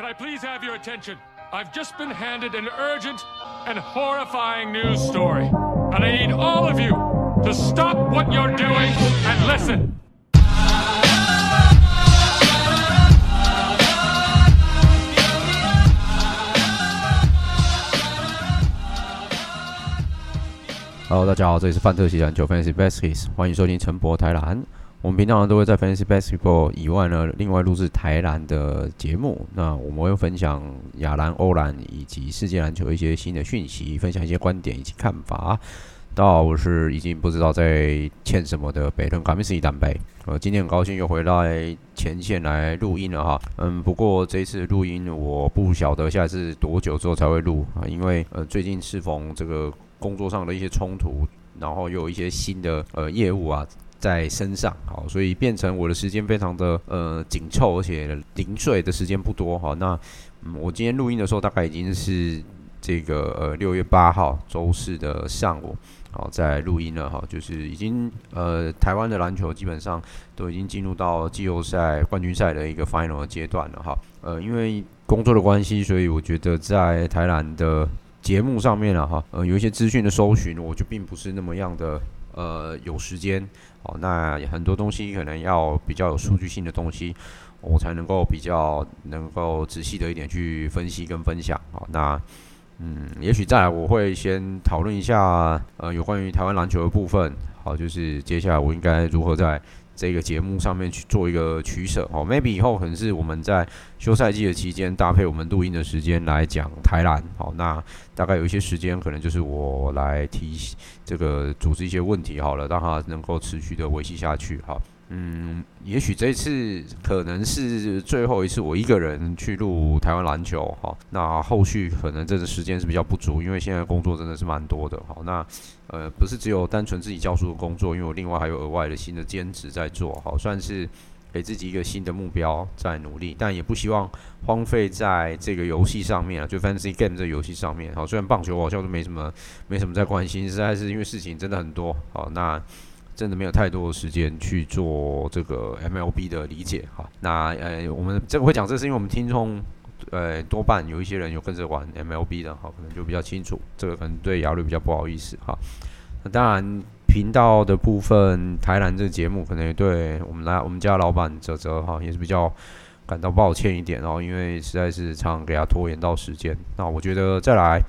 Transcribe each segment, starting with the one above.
can I please have your attention? I've just been handed an urgent and horrifying news story, and I need all of you to stop what you're doing and listen. 哈喽，大家好，这里是范特西篮球 Fantasy Baskets，欢迎收听陈博台篮。 我们平常都会在 Fantasy Basketball 以外呢，另外录制台篮的节目。那我们会分享亚篮、欧篮以及世界篮球一些新的讯息，分享一些观点以及看法。到我是已经不知道在欠什么的北屯卡米斯基单杯。呃，今天很高兴又回来前线来录音了哈。嗯，不过这一次录音我不晓得下一次多久之后才会录啊，因为呃最近适逢这个工作上的一些冲突，然后又有一些新的呃业务啊。在身上，好，所以变成我的时间非常的呃紧凑，而且零碎的时间不多，哈，那嗯，我今天录音的时候大概已经是这个呃六月八号周四的上午，好，在录音了哈，就是已经呃台湾的篮球基本上都已经进入到季后赛冠军赛的一个 final 的阶段了哈，呃，因为工作的关系，所以我觉得在台篮的节目上面了哈，呃，有一些资讯的搜寻，我就并不是那么样的。呃，有时间哦，那很多东西可能要比较有数据性的东西，我才能够比较能够仔细的一点去分析跟分享。好，那嗯，也许再来我会先讨论一下呃有关于台湾篮球的部分。好，就是接下来我应该如何在。这个节目上面去做一个取舍哦，maybe 以后可能是我们在休赛季的期间搭配我们录音的时间来讲台篮，好，那大概有一些时间可能就是我来提这个组织一些问题好了，让它能够持续的维系下去，好。嗯，也许这次可能是最后一次我一个人去录台湾篮球哈。那后续可能这个时间是比较不足，因为现在工作真的是蛮多的。好，那呃不是只有单纯自己教书的工作，因为我另外还有额外的新的兼职在做，好，算是给自己一个新的目标在努力，但也不希望荒废在这个游戏上面啊，就 Fantasy Game 这个游戏上面。好，虽然棒球我好像都没什么没什么在关心，实在是因为事情真的很多。好，那。真的没有太多的时间去做这个 MLB 的理解哈。那呃，我们这个会讲，这是因为我们听众呃多半有一些人有跟着玩 MLB 的哈，可能就比较清楚。这个可能对雅律比较不好意思哈。那当然，频道的部分台篮这个节目，可能也对我们来我们家老板哲哲哈也是比较感到抱歉一点哦，因为实在是常常给他拖延到时间。那我觉得再来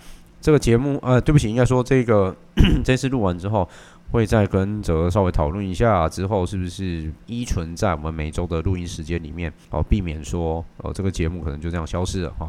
这个节目呃，对不起，应该说这个 这次录完之后。会再跟哲稍微讨论一下，之后是不是依存在我们每周的录音时间里面，哦，避免说，哦，这个节目可能就这样消失了哈。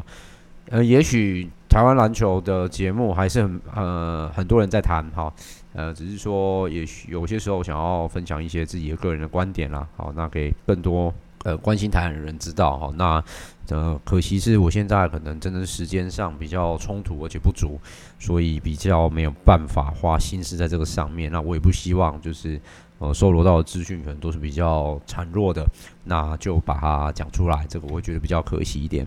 呃，也许台湾篮球的节目还是很呃很多人在谈哈，呃，只是说也许有些时候想要分享一些自己的个人的观点啦，好，那给更多。呃，关心台湾的人知道哈，那呃，可惜是我现在可能真的是时间上比较冲突而且不足，所以比较没有办法花心思在这个上面。那我也不希望就是呃，收罗到的资讯可能都是比较孱弱的，那就把它讲出来，这个我会觉得比较可惜一点。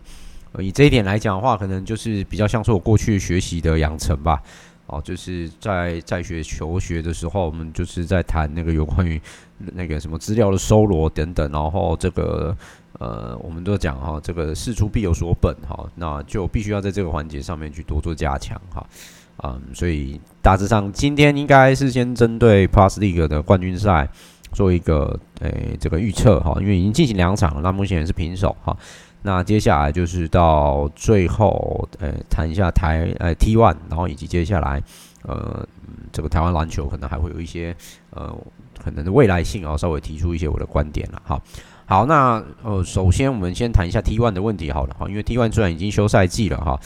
以这一点来讲的话，可能就是比较像是我过去学习的养成吧。哦，就是在在学求学的时候，我们就是在谈那个有关于那个什么资料的搜罗等等，然后这个呃，我们都讲哈，这个事出必有所本哈，那就必须要在这个环节上面去多做加强哈，嗯，所以大致上今天应该是先针对 Plus League 的冠军赛做一个诶这个预测哈，因为已经进行两场了，那目前也是平手哈。那接下来就是到最后，呃，谈一下台呃 T One，然后以及接下来，呃，这个台湾篮球可能还会有一些呃可能的未来性啊，稍微提出一些我的观点了。哈，好，那呃，首先我们先谈一下 T one 的问题好了哈，因为 T one 虽然已经休赛季了哈。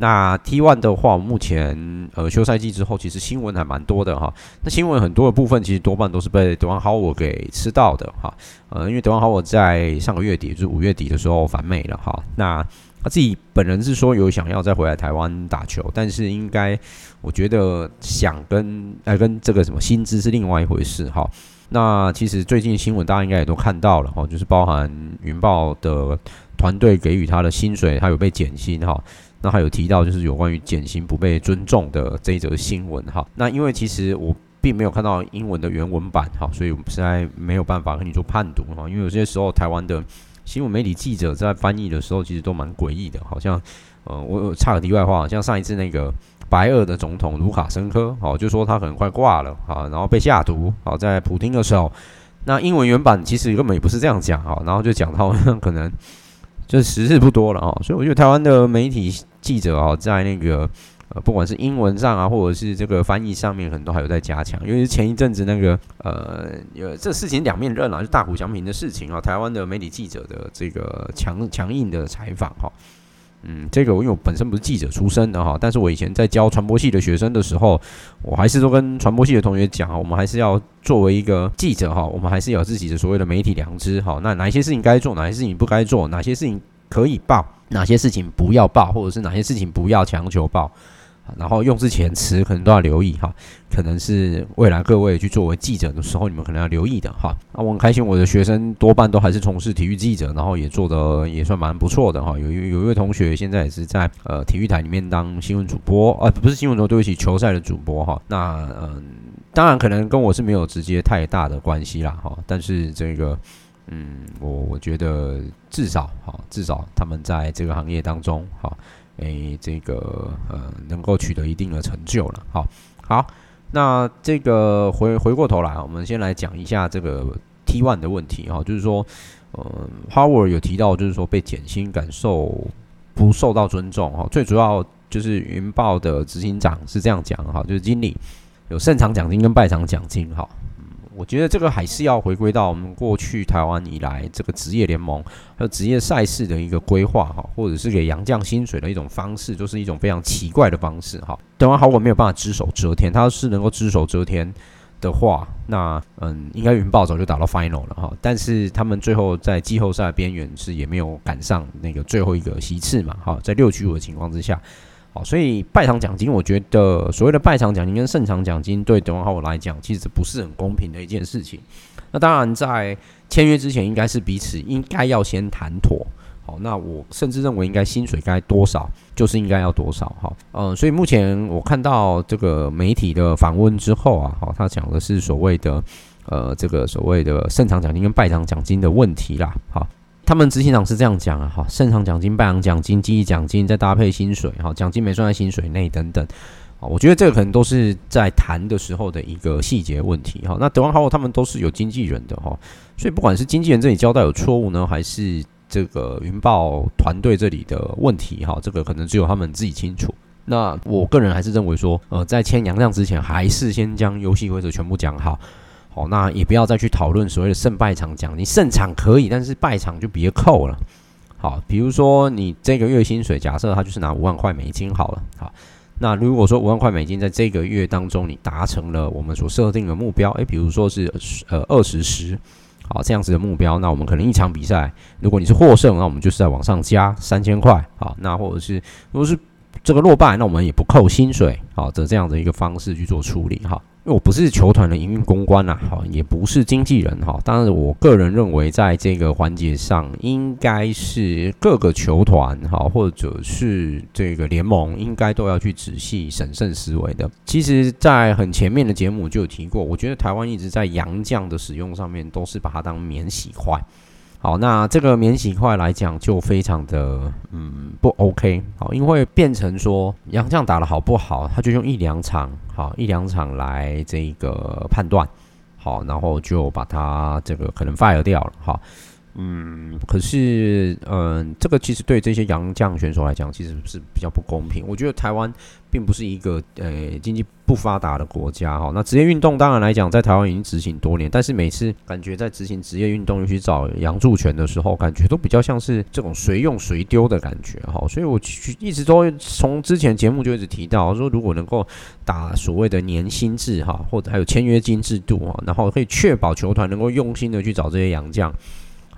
那 T one 的话，目前呃休赛季之后，其实新闻还蛮多的哈。那新闻很多的部分，其实多半都是被德王豪尔给吃到的哈。呃，因为德王豪尔在上个月底，就是五月底的时候返美了哈。那他自己本人是说有想要再回来台湾打球，但是应该我觉得想跟呃跟这个什么薪资是另外一回事哈。那其实最近新闻大家应该也都看到了哈，就是包含云豹的团队给予他的薪水，他有被减薪哈。那还有提到就是有关于减薪不被尊重的这一则新闻哈。那因为其实我并没有看到英文的原文版哈，所以我们实在没有办法跟你做判读哈。因为有些时候台湾的新闻媒体记者在翻译的时候，其实都蛮诡异的，好像呃，我插个题外话，像上一次那个。白俄的总统卢卡申科，好，就说他可能快挂了，好，然后被下毒，好，在普京的时候，那英文原版其实根本也不是这样讲，好，然后就讲到 可能就时日不多了啊，所以我觉得台湾的媒体记者啊，在那个呃，不管是英文上啊，或者是这个翻译上面，可能都还有在加强，因为前一阵子那个呃，有这事情两面刃啊，就大谷翔平的事情啊，台湾的媒体记者的这个强强硬的采访哈。嗯，这个因为我本身不是记者出身的哈，但是我以前在教传播系的学生的时候，我还是都跟传播系的同学讲，我们还是要作为一个记者哈，我们还是有自己的所谓的媒体良知哈。那哪些事情该做，哪些事情不该做，哪些事情可以报，哪些事情不要报，或者是哪些事情不要强求报。然后用之前词可能都要留意哈，可能是未来各位去作为记者的时候，你们可能要留意的哈。那我很开心，我的学生多半都还是从事体育记者，然后也做得也算蛮不错的哈。有有一位同学现在也是在呃体育台里面当新闻主播啊，不是新闻主播，对不起，球赛的主播哈。那嗯，当然可能跟我是没有直接太大的关系啦哈。但是这个嗯，我我觉得至少哈，至少他们在这个行业当中哈。诶、这个呃，能够取得一定的成就了。好，好，那这个回回过头来，我们先来讲一下这个 T One 的问题哈，就是说，呃，Howard 有提到，就是说被减薪，感受不受到尊重哈。最主要就是云豹的执行长是这样讲哈，就是经理有胜场奖金跟败场奖金哈。我觉得这个还是要回归到我们过去台湾以来这个职业联盟还有职业赛事的一个规划哈，或者是给洋将薪水的一种方式，就是一种非常奇怪的方式哈。台湾好，我没有办法只手遮天，他是能够只手遮天的话，那嗯，应该云豹早就打到 final 了哈。但是他们最后在季后赛边缘是也没有赶上那个最后一个席次嘛哈，在六局五的情况之下。所以败场奖金，我觉得所谓的败场奖金跟胜场奖金，对德文豪来讲，其实不是很公平的一件事情。那当然，在签约之前，应该是彼此应该要先谈妥。好，那我甚至认为，应该薪水该多少，就是应该要多少。哈，嗯，所以目前我看到这个媒体的访问之后啊，好，他讲的是所谓的呃，这个所谓的胜场奖金跟败场奖金的问题啦。好。他们执行长是这样讲啊，哈，胜场奖金、败场奖金、记忆奖金，再搭配薪水，哈，奖金没算在薪水内等等，啊，我觉得这个可能都是在谈的时候的一个细节问题，哈。那德王豪他们都是有经纪人的，哈，所以不管是经纪人这里交代有错误呢，还是这个云豹团队这里的问题，哈，这个可能只有他们自己清楚。那我个人还是认为说，呃，在签洋将之前，还是先将游戏规则全部讲好。哦，那也不要再去讨论所谓的胜败场奖，你胜场可以，但是败场就别扣了。好，比如说你这个月薪水，假设他就是拿五万块美金好了。好，那如果说五万块美金在这个月当中你达成了我们所设定的目标，诶，比如说是呃二十十，好，这样子的目标，那我们可能一场比赛，如果你是获胜，那我们就是在往上加三千块。好，那或者是如果是这个落败，那我们也不扣薪水，好的这样的一个方式去做处理，哈。我不是球团的营运公关呐，哈，也不是经纪人哈。当然，我个人认为，在这个环节上，应该是各个球团哈，或者是这个联盟，应该都要去仔细审慎思维的。其实，在很前面的节目就有提过，我觉得台湾一直在洋将的使用上面，都是把它当免洗筷。好，那这个免洗块来讲就非常的嗯不 OK，好，因为变成说杨将打的好不好，他就用一两场，好一两场来这个判断，好，然后就把它这个可能 fire 掉了，好。嗯，可是，嗯，这个其实对这些洋将选手来讲，其实是比较不公平。我觉得台湾并不是一个呃经济不发达的国家哈。那职业运动当然来讲，在台湾已经执行多年，但是每次感觉在执行职业运动又去找洋助权的时候，感觉都比较像是这种谁用谁丢的感觉哈。所以我一直都从之前节目就一直提到说，如果能够打所谓的年薪制哈，或者还有签约金制度啊，然后可以确保球团能够用心的去找这些洋将。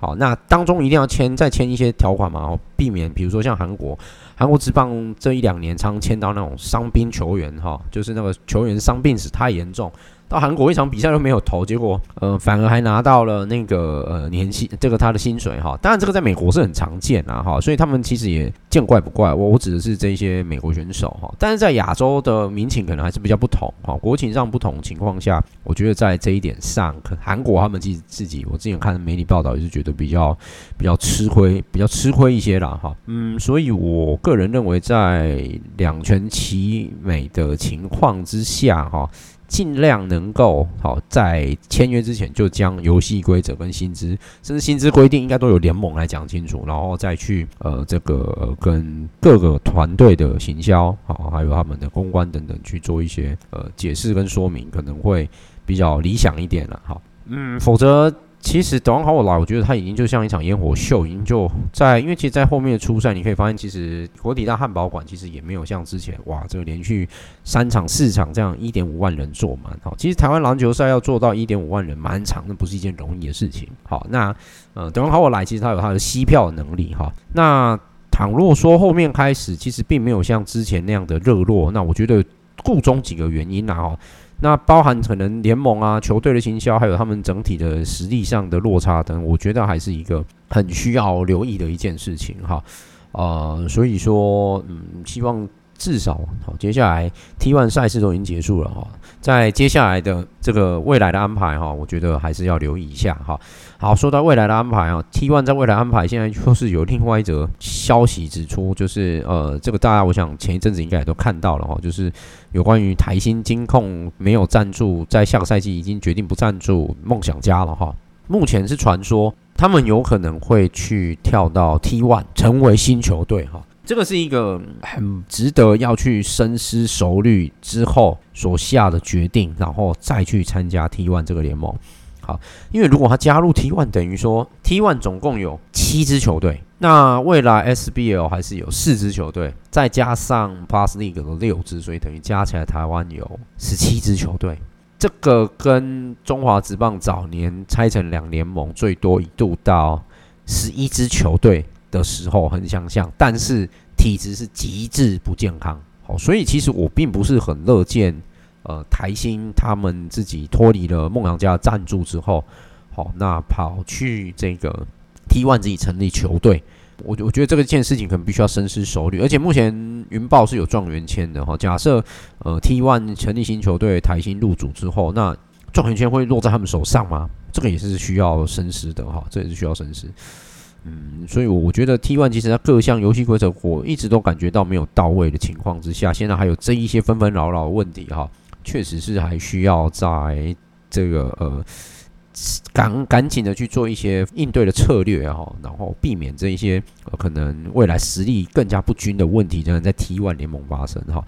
好，那当中一定要签再签一些条款嘛，避免比如说像韩国，韩国职棒这一两年常签到那种伤兵球员哈，就是那个球员伤病史太严重。到韩国一场比赛都没有投，结果呃反而还拿到了那个呃年薪，这个他的薪水哈。当然这个在美国是很常见啊哈，所以他们其实也见怪不怪。我我指的是这些美国选手哈，但是在亚洲的民情可能还是比较不同哈，国情上不同情况下，我觉得在这一点上，韩国他们自己自己，我之前看媒体报道也是觉得比较比较吃亏，比较吃亏一些啦哈。嗯，所以我个人认为在两全其美的情况之下哈。尽量能够好在签约之前就将游戏规则跟薪资，甚至薪资规定应该都有联盟来讲清楚，然后再去呃这个、呃、跟各个团队的行销好，还有他们的公关等等去做一些呃解释跟说明，可能会比较理想一点了。好，嗯，否则。其实德王好我来，我觉得他已经就像一场烟火秀，已经就在，因为其实，在后面的初赛，你可以发现，其实国体大汉堡馆其实也没有像之前哇，这个连续三场四场这样一点五万人坐满。好，其实台湾篮球赛要做到一点五万人满场，那不是一件容易的事情。好，那呃，德王好我来，其实他有他的吸票能力哈。那倘若说后面开始，其实并没有像之前那样的热络，那我觉得故中几个原因啊哈。那包含可能联盟啊、球队的行销，还有他们整体的实力上的落差等，我觉得还是一个很需要留意的一件事情哈。呃，所以说，嗯，希望至少好，接下来 T1 赛事都已经结束了哈，在接下来的这个未来的安排哈，我觉得还是要留意一下哈。好，说到未来的安排啊，T1 在未来安排，现在就是有另外一则消息指出，就是呃，这个大家我想前一阵子应该也都看到了哈，就是有关于台新金控没有赞助，在下个赛季已经决定不赞助梦想家了哈。目前是传说他们有可能会去跳到 T1，成为新球队哈。这个是一个很值得要去深思熟虑之后所下的决定，然后再去参加 T1 这个联盟。好，因为如果他加入 T One，等于说 T One 总共有七支球队，那未来 SBL 还是有四支球队，再加上 Plus League 的六支，所以等于加起来台湾有十七支球队。这个跟中华职棒早年拆成两联盟，最多一度到十一支球队的时候很相像，但是体质是极致不健康。好，所以其实我并不是很乐见。呃，台新他们自己脱离了梦想家赞助之后，好，那跑去这个 T One 自己成立球队，我我觉得这个件事情可能必须要深思熟虑。而且目前云豹是有状元签的哈，假设呃 T One 成立新球队，台新入主之后，那状元签会落在他们手上吗？这个也是需要深思的哈，这也是需要深思。嗯，所以我我觉得 T One 其实在各项游戏规则，我一直都感觉到没有到位的情况之下，现在还有这一些纷纷扰扰的问题哈。确实是还需要在这个呃赶赶紧的去做一些应对的策略哈，然后避免这一些可能未来实力更加不均的问题，仍然在 T1 联盟发生哈。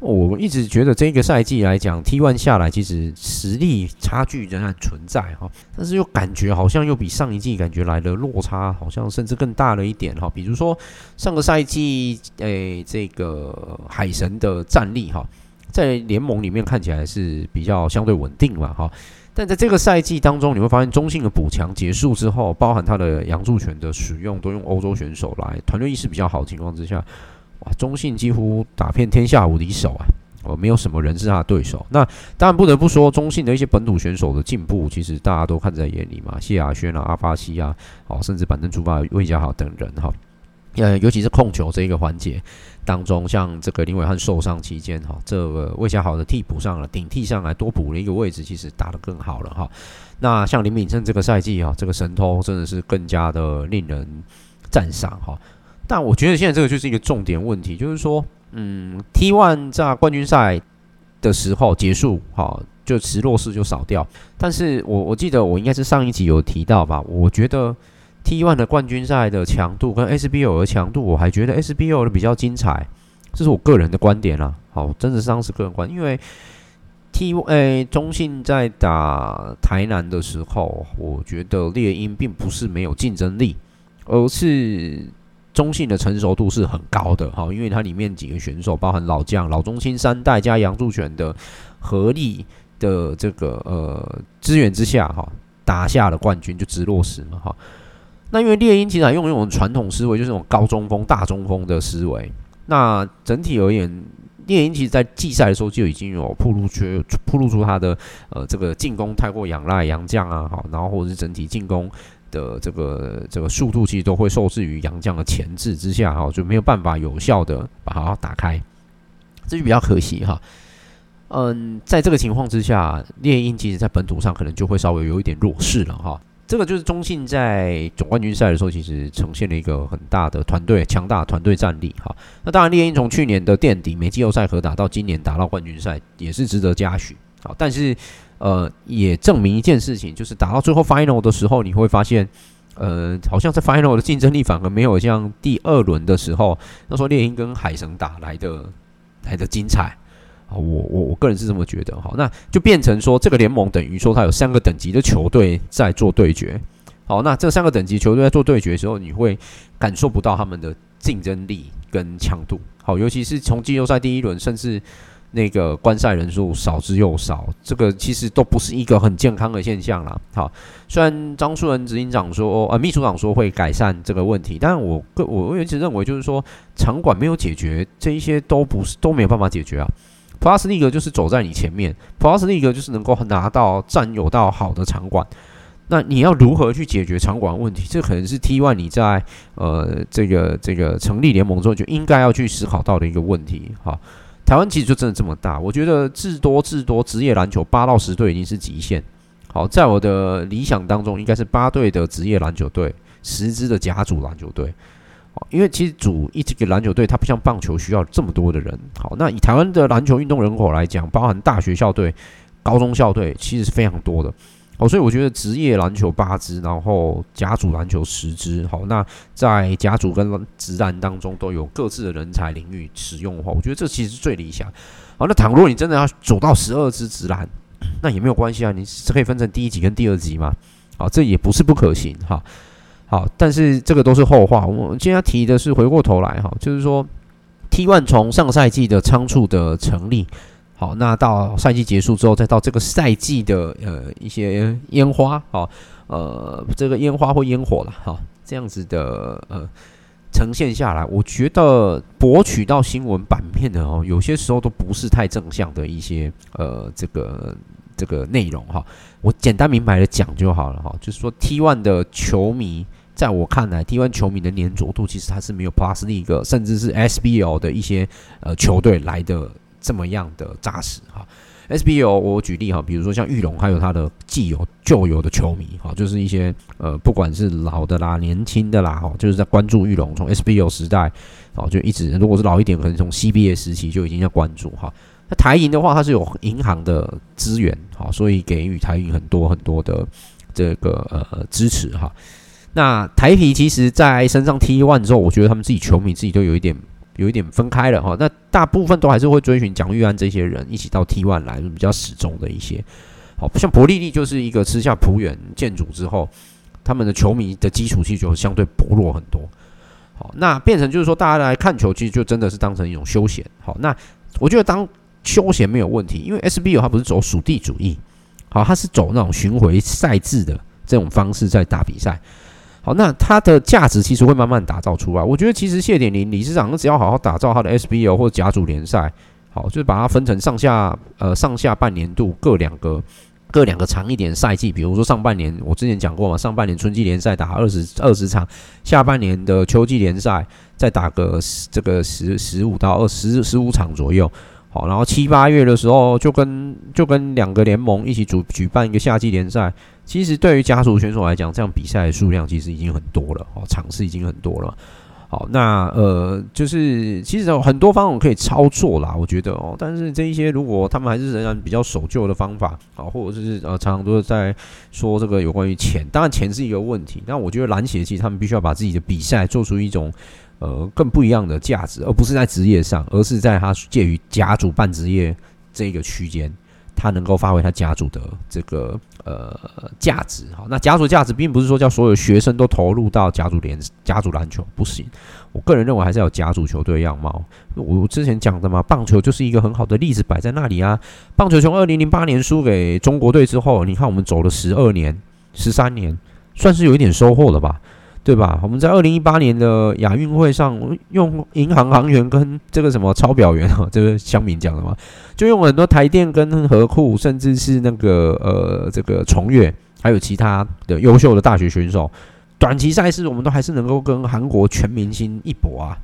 我一直觉得这个赛季来讲，T1 下来其实实力差距仍然存在哈，但是又感觉好像又比上一季感觉来的落差好像甚至更大了一点哈。比如说上个赛季诶这个海神的战力哈。在联盟里面看起来是比较相对稳定嘛，哈，但在这个赛季当中，你会发现中信的补强结束之后，包含他的杨柱权的使用都用欧洲选手来，团队意识比较好的情况之下，哇，中信几乎打遍天下无敌手啊，哦，没有什么人是他的对手。那当然不得不说，中信的一些本土选手的进步，其实大家都看在眼里嘛，谢亚轩啊、阿巴西啊，哦，甚至板凳出发魏家豪等人哈。呃，尤其是控球这一个环节当中，像这个林伟汉受伤期间，哈，这个魏家豪的替补上了，顶替上来多补了一个位置，其实打得更好了哈。那像林敏胜这个赛季哈，这个神偷真的是更加的令人赞赏哈。但我觉得现在这个就是一个重点问题，就是说，嗯，T one 在冠军赛的时候结束，哈，就直落式就少掉。但是我我记得我应该是上一集有提到吧，我觉得。T1 的冠军赛的强度跟 SBO 的强度，我还觉得 SBO 的比较精彩，这是我个人的观点啦。好，真的是个人观点，因为 T 诶、中信在打台南的时候，我觉得猎鹰并不是没有竞争力，而是中信的成熟度是很高的。好，因为它里面几个选手，包含老将老中青三代加杨柱权的合力的这个呃资源之下，哈，打下了冠军就直落时嘛，哈。那因为猎鹰其实还用一种传统思维，就是那种高中锋、大中锋的思维。那整体而言，猎鹰其实在季赛的时候就已经有铺露出铺露出他的呃这个进攻太过仰赖洋将啊，好，然后或者是整体进攻的这个这个速度其实都会受制于洋将的钳制之下，哈，就没有办法有效的把它打开，这就比较可惜哈。嗯，在这个情况之下，猎鹰其实在本土上可能就会稍微有一点弱势了哈。这个就是中信在总冠军赛的时候，其实呈现了一个很大的团队强大团队战力哈。那当然，猎鹰从去年的垫底没季后赛可打到今年打到冠军赛，也是值得嘉许。好，但是呃，也证明一件事情，就是打到最后 final 的时候，你会发现，呃，好像在 final 的竞争力反而没有像第二轮的时候，那时候猎鹰跟海神打来的来的精彩。我我我个人是这么觉得哈，那就变成说这个联盟等于说它有三个等级的球队在做对决。好，那这三个等级球队在做对决的时候，你会感受不到他们的竞争力跟强度。好，尤其是从季后赛第一轮，甚至那个观赛人数少之又少，这个其实都不是一个很健康的现象啦。好，虽然张树人执行长说，呃，秘书长说会改善这个问题，但我个我我一直认为就是说场馆没有解决这一些都不是都没有办法解决啊。Plus League 就是走在你前面，Plus League 就是能够拿到占有到好的场馆。那你要如何去解决场馆问题？这可能是 T1 你在呃这个这个成立联盟之后就应该要去思考到的一个问题。哈，台湾其实就真的这么大，我觉得至多至多职业篮球八到十队已经是极限。好，在我的理想当中，应该是八队的职业篮球队，十支的甲组篮球队。因为其实组一支个篮球队，它不像棒球需要这么多的人。好，那以台湾的篮球运动人口来讲，包含大学校队、高中校队，其实是非常多的。好，所以我觉得职业篮球八支，然后甲组篮球十支。好，那在甲组跟直篮当中都有各自的人才领域使用的话，我觉得这其实是最理想。好，那倘若你真的要走到十二支直篮，那也没有关系啊，你可以分成第一级跟第二级嘛。好，这也不是不可行哈。好，好但是这个都是后话。我今天要提的是回过头来哈，就是说 T one 从上赛季的仓促的成立，好，那到赛季结束之后，再到这个赛季的呃一些烟花，好，呃，这个烟花或烟火了哈，这样子的呃呈现下来，我觉得博取到新闻版面的哦，有些时候都不是太正向的一些呃这个这个内容哈。我简单明白的讲就好了哈，就是说 T one 的球迷。在我看来，T1 球迷的粘着度其实它是没有 Plus League 甚至是 SBL 的一些呃球队来的这么样的扎实哈。SBL 我举例哈，比如说像玉龙，还有他的既有旧有的球迷哈，就是一些呃不管是老的啦、年轻的啦哈，就是在关注玉龙从 SBL 时代哦就一直，如果是老一点，可能从 CBA 时期就已经在关注哈。那台银的话，它是有银行的资源哈，所以给予台银很多很多的这个呃支持哈。那台啤其实，在升上 T ONE 之后，我觉得他们自己球迷自己都有一点，有一点分开了哈。那大部分都还是会追寻蒋玉安这些人一起到 T ONE 来，比较始终的一些。好，像伯利利就是一个吃下璞园建筑之后，他们的球迷的基础其实就相对薄弱很多。好，那变成就是说，大家来看球，其实就真的是当成一种休闲。好，那我觉得当休闲没有问题，因为 SBL 它不是走属地主义，好，它是走那种巡回赛制的这种方式在打比赛。好，那它的价值其实会慢慢打造出来。我觉得其实谢点林理事长只要好好打造他的 SBO 或者甲组联赛，好，就是把它分成上下呃上下半年度各两个各两个长一点赛季。比如说上半年我之前讲过嘛，上半年春季联赛打二十二十场，下半年的秋季联赛再打个这个十十五到二十十五场左右。好，然后七八月的时候就跟就跟两个联盟一起组举办一个夏季联赛。其实对于家族选手来讲，这样比赛的数量其实已经很多了，哦，场次已经很多了。好，那呃，就是其实有很多方法可以操作啦，我觉得哦。但是这一些如果他们还是仍然比较守旧的方法啊，或者是呃，常常都是在说这个有关于钱，当然钱是一个问题。但我觉得篮协其实他们必须要把自己的比赛做出一种呃更不一样的价值，而不是在职业上，而是在他介于甲组半职业这个区间。他能够发挥他甲组的这个呃价值，好，那甲组价值并不是说叫所有学生都投入到甲组联甲组篮球不行，我个人认为还是要有甲组球队样貌。我之前讲的嘛，棒球就是一个很好的例子摆在那里啊。棒球从二零零八年输给中国队之后，你看我们走了十二年、十三年，算是有一点收获了吧？对吧？我们在二零一八年的亚运会上，用银行行员跟这个什么抄表员啊，这个乡民讲的嘛，就用很多台电跟合库，甚至是那个呃这个崇越，还有其他的优秀的大学选手，短期赛事我们都还是能够跟韩国全明星一搏啊，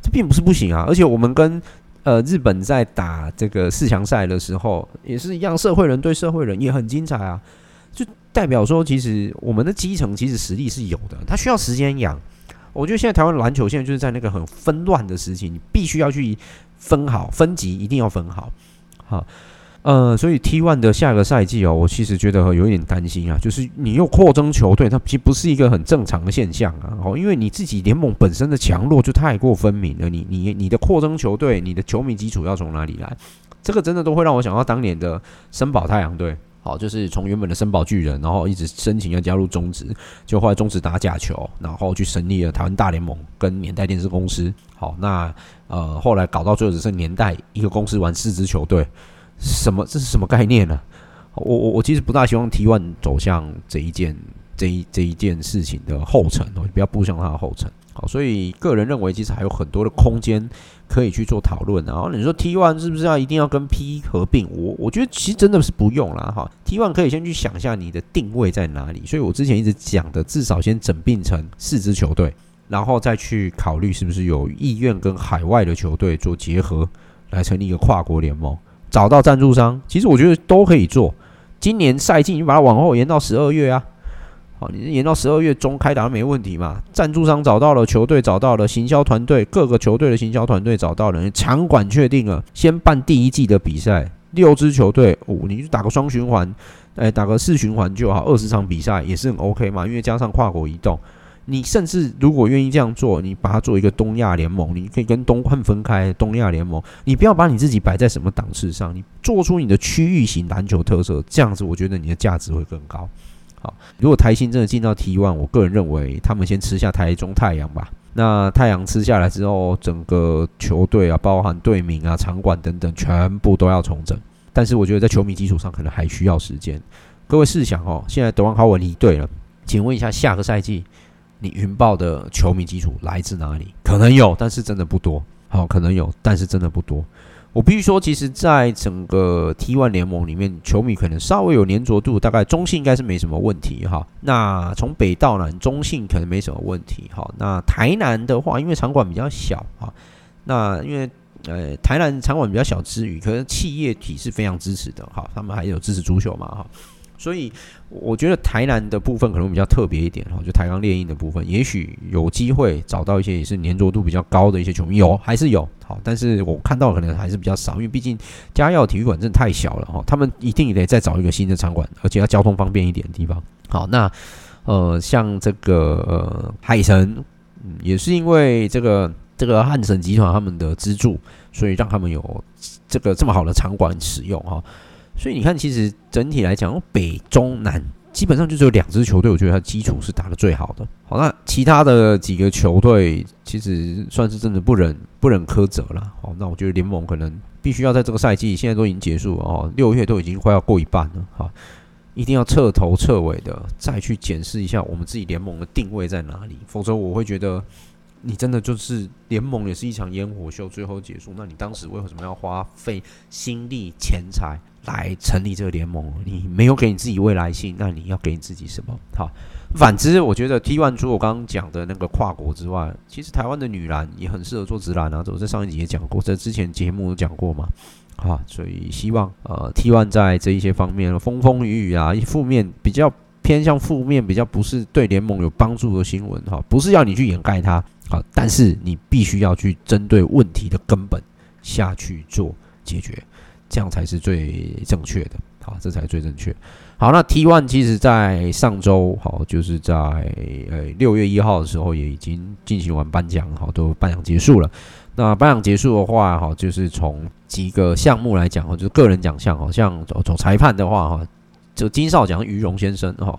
这并不是不行啊，而且我们跟呃日本在打这个四强赛的时候，也是一样，社会人对社会人也很精彩啊。就代表说，其实我们的基层其实实力是有的，它需要时间养。我觉得现在台湾篮球现在就是在那个很纷乱的时期，你必须要去分好分级，一定要分好。好，呃，所以 T One 的下个赛季哦，我其实觉得有一点担心啊，就是你又扩增球队，它其实不是一个很正常的现象啊。哦，因为你自己联盟本身的强弱就太过分明了，你你你的扩增球队，你的球迷基础要从哪里来？这个真的都会让我想到当年的森宝太阳队。好，就是从原本的森宝巨人，然后一直申请要加入中职，就后来中职打假球，然后去成立了台湾大联盟跟年代电视公司。好，那呃后来搞到最后只剩年代一个公司玩四支球队，什么这是什么概念呢？我我我其实不大希望 T One 走向这一件这一这一件事情的后尘哦，不要步向它的后尘。好，所以个人认为其实还有很多的空间。可以去做讨论，然后你说 T1 是不是要一定要跟 P 合并？我我觉得其实真的是不用啦。哈。T1 可以先去想一下你的定位在哪里。所以我之前一直讲的，至少先整并成四支球队，然后再去考虑是不是有意愿跟海外的球队做结合，来成立一个跨国联盟，找到赞助商。其实我觉得都可以做。今年赛季你把它往后延到十二月啊。你延到十二月中开打没问题嘛？赞助商找到了，球队找到了，行销团队各个球队的行销团队找到了，场馆确定了，先办第一季的比赛，六支球队，五、你就打个双循环，哎，打个四循环就好，二十场比赛也是很 OK 嘛。因为加上跨国移动，你甚至如果愿意这样做，你把它做一个东亚联盟，你可以跟东汉分开，东亚联盟，你不要把你自己摆在什么档次上，你做出你的区域型篮球特色，这样子我觉得你的价值会更高。好，如果台新真的进到 T1，我个人认为他们先吃下台中太阳吧。那太阳吃下来之后，整个球队啊，包含队名啊、场馆等等，全部都要重整。但是我觉得在球迷基础上可能还需要时间。各位试想哦，现在德王豪文离队了，请问一下，下个赛季你云豹的球迷基础来自哪里？可能有，但是真的不多。好，可能有，但是真的不多。我必须说，其实，在整个 T1 联盟里面，球迷可能稍微有黏着度，大概中性应该是没什么问题哈。那从北到南，中性可能没什么问题哈。那台南的话，因为场馆比较小哈，那因为呃台南场馆比较小之余，可能企业体是非常支持的哈，他们还有支持足球嘛哈。所以我觉得台南的部分可能比较特别一点哈，就台钢猎鹰的部分，也许有机会找到一些也是黏着度比较高的一些球迷，有还是有好，但是我看到可能还是比较少，因为毕竟嘉耀体育馆真的太小了哈，他们一定得再找一个新的场馆，而且要交通方便一点的地方。好，那呃像这个呃海神，嗯，也是因为这个这个汉神集团他们的资助，所以让他们有这个这么好的场馆使用哈。所以你看，其实整体来讲，北中南基本上就只有两支球队，我觉得它基础是打得最好的。好，那其他的几个球队其实算是真的不忍不忍苛责 了。好，那我觉得联盟可能必须要在这个赛季，现在都已经结束了哦，六月都已经快要过一半了。好，一定要彻头彻尾的再去检视一下我们自己联盟的定位在哪里，否则我会觉得。你真的就是联盟也是一场烟火秀，最后结束。那你当时为什么要花费心力、钱财来成立这个联盟？你没有给你自己未来性，那你要给你自己什么？好，反之，我觉得 T1 除我刚刚讲的那个跨国之外，其实台湾的女篮也很适合做直篮啊。我在上一集也讲过，在之前节目有讲过嘛。好，所以希望呃 T1 在这一些方面风风雨雨啊，负面比较偏向负面，比较不是对联盟有帮助的新闻哈，不是要你去掩盖它。好，但是你必须要去针对问题的根本下去做解决，这样才是最正确的。好，这才是最正确。好，那 T One 其实在上周，好，就是在呃六月一号的时候，也已经进行完颁奖，好，都颁奖结束了。那颁奖结束的话，哈，就是从几个项目来讲，哈，就是个人奖项，好像从裁判的话，哈，就金哨奖于荣先生，哈。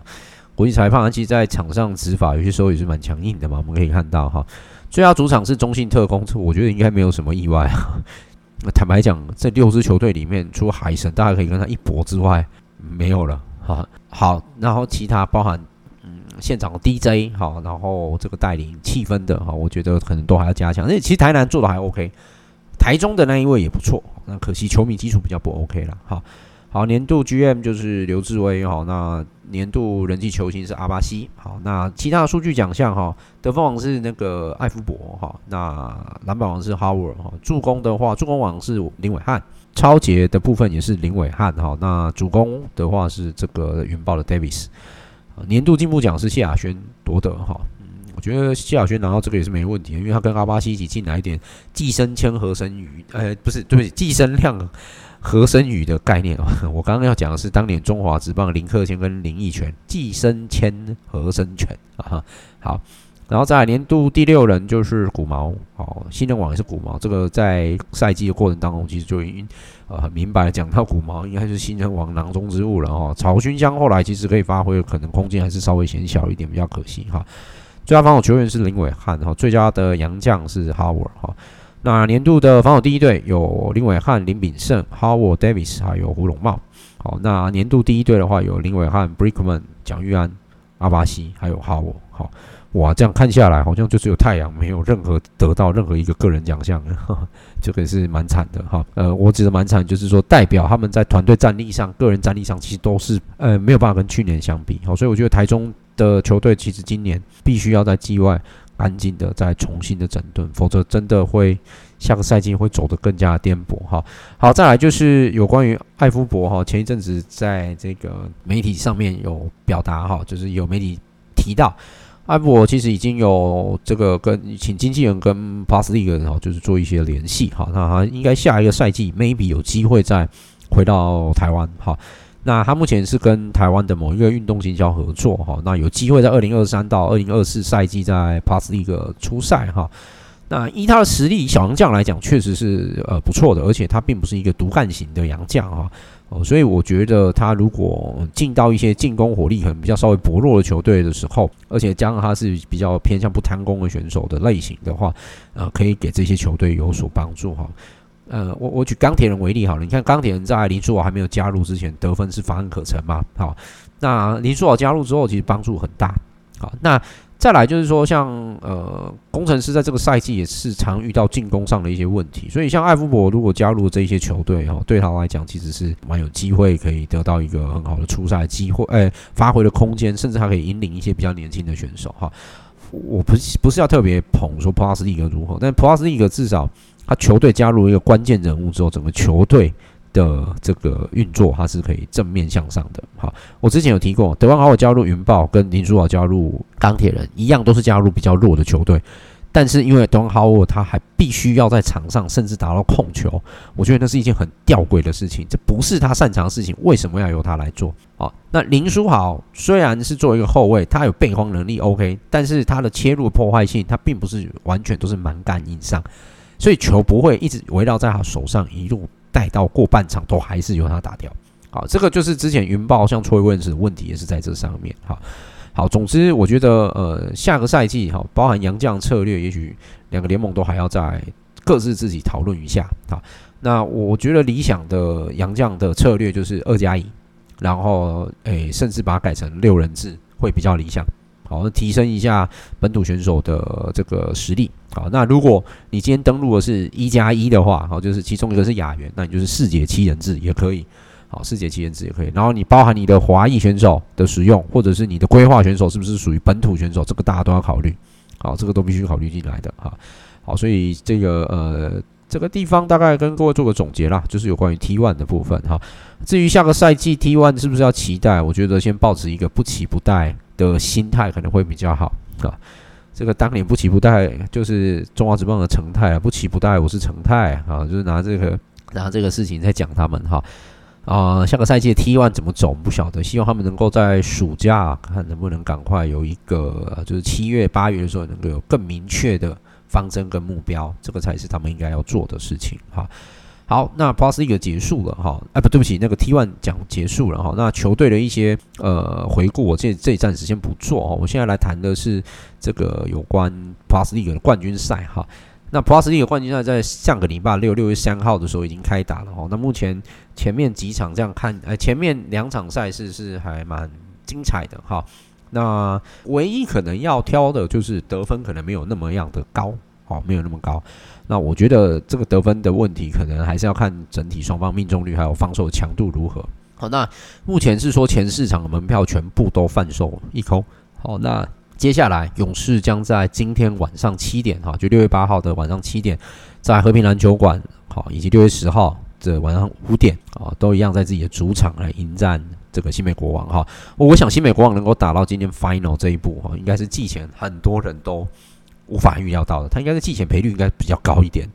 国际裁判他其实，在场上执法有些时候也是蛮强硬的嘛。我们可以看到哈，最佳主场是中信特工，这我觉得应该没有什么意外啊。坦白讲，这六支球队里面，除了海神大家可以跟他一搏之外，没有了。好，好，然后其他包含嗯现场的 DJ 好，然后这个带领气氛的哈，我觉得可能都还要加强。那其实台南做的还 OK，台中的那一位也不错，那可惜球迷基础比较不 OK 了。好，好，年度 GM 就是刘志威哈，那年度人气球星是阿巴西。好，那其他的数据奖项哈，得分王是那个艾夫伯哈，那篮板王是 Howard 哈，助攻的话助攻王是林伟汉。抄截的部分也是林伟汉哈，那主攻的话是这个云豹的 Davis，年度进步奖是谢亚轩夺得哈，嗯，我觉得谢亚轩拿到这个也是没问题，因为他跟阿巴西一起进来一点寄生签和生鱼，呃，不是，对不起，寄生量合生鱼的概念啊，我刚刚要讲的是当年中华职棒林克谦跟林义全寄生签合生拳啊，好。然后再来年度第六人就是古毛，哦，新人王也是古毛。这个在赛季的过程当中，其实就已经呃很明白讲到古毛应该是新人王囊中之物了哈。草薰香后来其实可以发挥可能空间还是稍微显小一点，比较可惜哈。最佳防守球员是林伟汉哈，最佳的洋将是 Howard 哈。那年度的防守第一队有林伟汉、林炳胜、Howard Davis 还有胡龙茂。好，那年度第一队的话有林伟汉、Brickman、蒋玉安、阿巴西还有 Howard 好。哇，这样看下来，好像就只有太阳没有任何得到任何一个个人奖项，这个是蛮惨的哈。呃，我指的蛮惨，就是说代表他们在团队战力上、个人战力上，其实都是呃没有办法跟去年相比。好，所以我觉得台中的球队其实今年必须要在季外安静的再重新的整顿，否则真的会下个赛季会走得更加颠簸哈。好，再来就是有关于艾夫伯哈，前一阵子在这个媒体上面有表达哈，就是有媒体提到。艾夫伯其实已经有这个跟请经纪人跟 Plus League 哈，就是做一些联系哈。那他应该下一个赛季 maybe 有机会再回到台湾哈。那他目前是跟台湾的某一个运动行销合作哈。那有机会在二零二三到二零二四赛季在 Plus League 出赛哈。那依他的实力，小洋将来讲确实是呃不错的，而且他并不是一个独干型的洋将哈。哦，所以我觉得他如果进到一些进攻火力可能比较稍微薄弱的球队的时候，而且加上他是比较偏向不贪功的选手的类型的话，呃，可以给这些球队有所帮助哈。呃，我我举钢铁人为例好了，你看钢铁人在林书豪还没有加入之前，得分是乏善可陈嘛。好，那林书豪加入之后，其实帮助很大。好，那。再来就是说，像呃，工程师在这个赛季也是常遇到进攻上的一些问题，所以像艾夫伯如果加入这些球队哈，对他来讲其实是蛮有机会可以得到一个很好的出赛机会，诶，发挥的空间，甚至他可以引领一些比较年轻的选手哈。我不是不是要特别捧说 Plus League 如何，但 Plus League 至少他球队加入一个关键人物之后，整个球队。的这个运作，它是可以正面向上的。好，我之前有提过，德邦豪尔加入云豹，跟林书豪加入钢铁人一样，都是加入比较弱的球队。但是因为德邦豪尔他还必须要在场上，甚至达到控球，我觉得那是一件很吊诡的事情。这不是他擅长的事情，为什么要由他来做？好，那林书豪虽然是作为一个后卫，他有背荒能力，OK，但是他的切入破坏性，他并不是完全都是蛮干硬上，所以球不会一直围绕在他手上一路。带到过半场都还是由他打掉，好，这个就是之前云豹像崔文子的问题也是在这上面，好，好，总之我觉得呃下个赛季哈，包含杨将策略，也许两个联盟都还要再各自自己讨论一下，好，那我觉得理想的杨将的策略就是二加一，然后诶甚至把它改成六人制会比较理想。好，提升一下本土选手的这个实力。好，那如果你今天登录的是一加一的话，好，就是其中一个是亚员，那你就是四节七人制也可以。好，四节七人制也可以。然后你包含你的华裔选手的使用，或者是你的规划选手是不是属于本土选手，这个大家都要考虑。好，这个都必须考虑进来的。哈，好，所以这个呃。这个地方大概跟各位做个总结啦，就是有关于 T One 的部分哈。至于下个赛季 T One 是不是要期待？我觉得先保持一个不期不待的心态可能会比较好啊。这个当年不期不待就是中华职棒的成态啊，不期不待我是成泰啊，就是拿这个拿这个事情在讲他们哈啊。下个赛季的 T1 怎么走不晓得，希望他们能够在暑假看能不能赶快有一个，就是七月八月的时候能够有更明确的。方针跟目标，这个才是他们应该要做的事情哈。好，那 Plus League 结束了哈。哎，不对不起，那个 T One 讲结束了哈。那球队的一些呃回顾，我这这一暂时先不做哈。我现在来谈的是这个有关 Plus League 的冠军赛哈。那 Plus League 冠军赛在上个礼拜六六月三号的时候已经开打了哈。那目前前面几场这样看，呃，前面两场赛事是还蛮精彩的哈。那唯一可能要挑的就是得分可能没有那么样的高，好，没有那么高。那我觉得这个得分的问题，可能还是要看整体双方命中率还有防守强度如何。好，那目前是说前四场的门票全部都贩售一空。好，那接下来勇士将在今天晚上七点，哈，就六月八号的晚上七点，在和平篮球馆，好，以及六月十号的晚上五点，啊，都一样在自己的主场来迎战这个新美国王，哈。我想新美国王能够打到今天 final 这一步，哈，应该是季前很多人都无法预料到的。他应该是季前赔率应该比较高一点。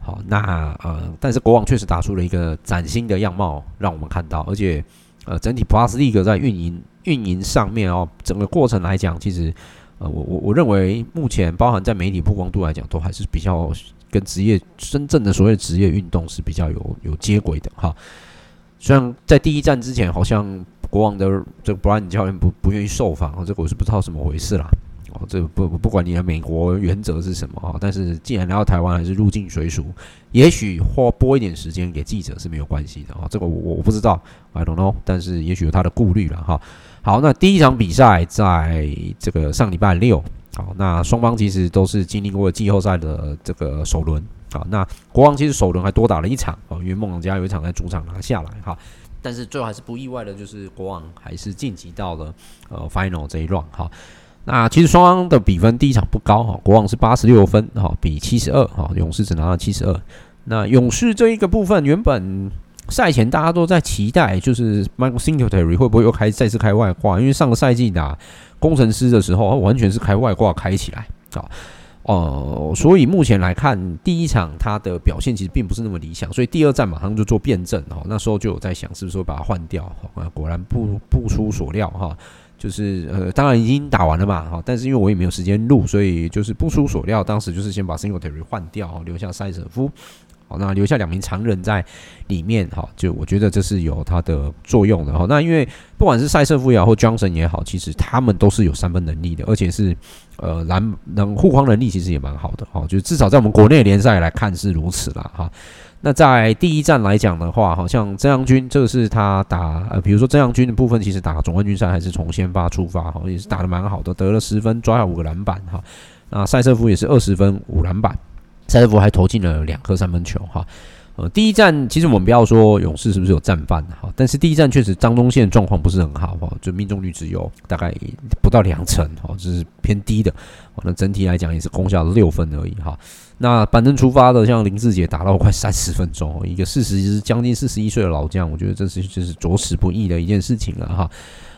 好，那呃，但是国王确实打出了一个崭新的样貌，让我们看到，而且呃，整体 Plus League 在运营运营上面哦，整个过程来讲，其实呃，我我我认为目前包含在媒体曝光度来讲，都还是比较跟职业真正的所谓职业运动是比较有有接轨的哈。虽然在第一站之前，好像国王的这个 Bryant 教练不不愿意受访，这个我是不知道怎么回事啦。这不不管你的美国原则是什么啊，但是既然来到台湾还是入境随俗，也许花拨一点时间给记者是没有关系的啊。这个我我不知道，I don't know，但是也许有他的顾虑了哈。好，那第一场比赛在这个上礼拜六，好，那双方其实都是经历过季后赛的这个首轮啊。那国王其实首轮还多打了一场啊，因为梦龙家有一场在主场拿下来哈。但是最后还是不意外的，就是国王还是晋级到了呃 final 这一 round 哈。那其实双方的比分第一场不高哈，国王是八十六分哈，比七十二哈，勇士只拿了七十二。那勇士这一个部分，原本赛前大家都在期待，就是 Michael Singletary 会不会又开再次开外挂？因为上个赛季打工程师的时候，完全是开外挂开起来啊。哦，所以目前来看，第一场他的表现其实并不是那么理想，所以第二战马上就做辩证哈。那时候就有在想，是不是会把他换掉？啊，果然不不出所料哈。就是呃，当然已经打完了嘛，哈，但是因为我也没有时间录，所以就是不出所料，当时就是先把 Singletary 换掉，留下塞瑟夫，好，那留下两名常人在里面，哈，就我觉得这是有它的作用的，哈。那因为不管是塞瑟夫也好，或 Johnson 也好，其实他们都是有三分能力的，而且是呃篮能护框能力其实也蛮好的，哈，就至少在我们国内联赛来看是如此啦，哈。那在第一站来讲的话，好像曾阳军这个是他打呃，比如说曾阳军的部分，其实打总冠军赛还是从先发出发哈，也是打得蛮好的，得了十分，抓下五个篮板哈。那塞瑟夫也是二十分五篮板，塞瑟夫还投进了两颗三分球哈。呃，第一站其实我们不要说勇士是不是有战犯哈，但是第一站确实张宗宪状况不是很好哈，就命中率只有大概不到两成哈，这是偏低的。那整体来讲也是攻下了六分而已哈。那板凳出发的像林志杰打到快三十分钟，一个四十将近四十一岁的老将，我觉得这是就是着实不易的一件事情了哈。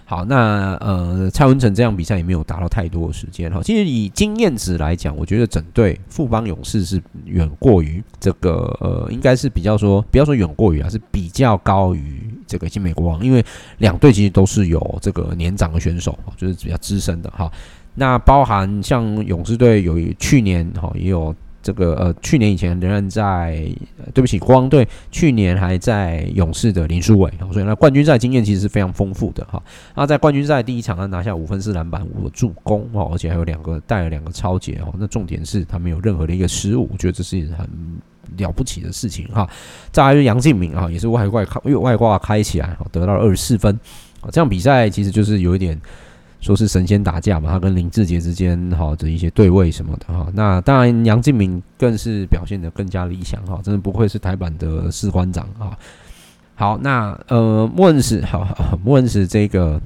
好，那呃，蔡文成这样比赛也没有达到太多的时间哈。其实以经验值来讲，我觉得整队富邦勇士是远过于这个呃，应该是比较说，不要说远过于啊，是比较高于这个新美国王，因为两队其实都是有这个年长的选手，就是比较资深的哈。那包含像勇士队有去年哈也有。这个呃，去年以前仍然在，对不起，国王队去年还在勇士的林书纬，所以那冠军赛经验其实是非常丰富的哈。那在冠军赛第一场他拿下五分四篮板五个助攻哦，而且还有两个带了两个抄截哦。那重点是他没有任何的一个失误，我觉得这是很了不起的事情哈。再来就是杨敬敏啊，也是外挂开，因为外挂开起来得到了二十四分。这样比赛其实就是有一点。说是神仙打架嘛，他跟林志杰之间好的一些对位什么的哈，那当然杨敬敏更是表现得更加理想哈，真的不愧是台版的士官长啊。好，那呃莫恩斯好，莫恩斯这个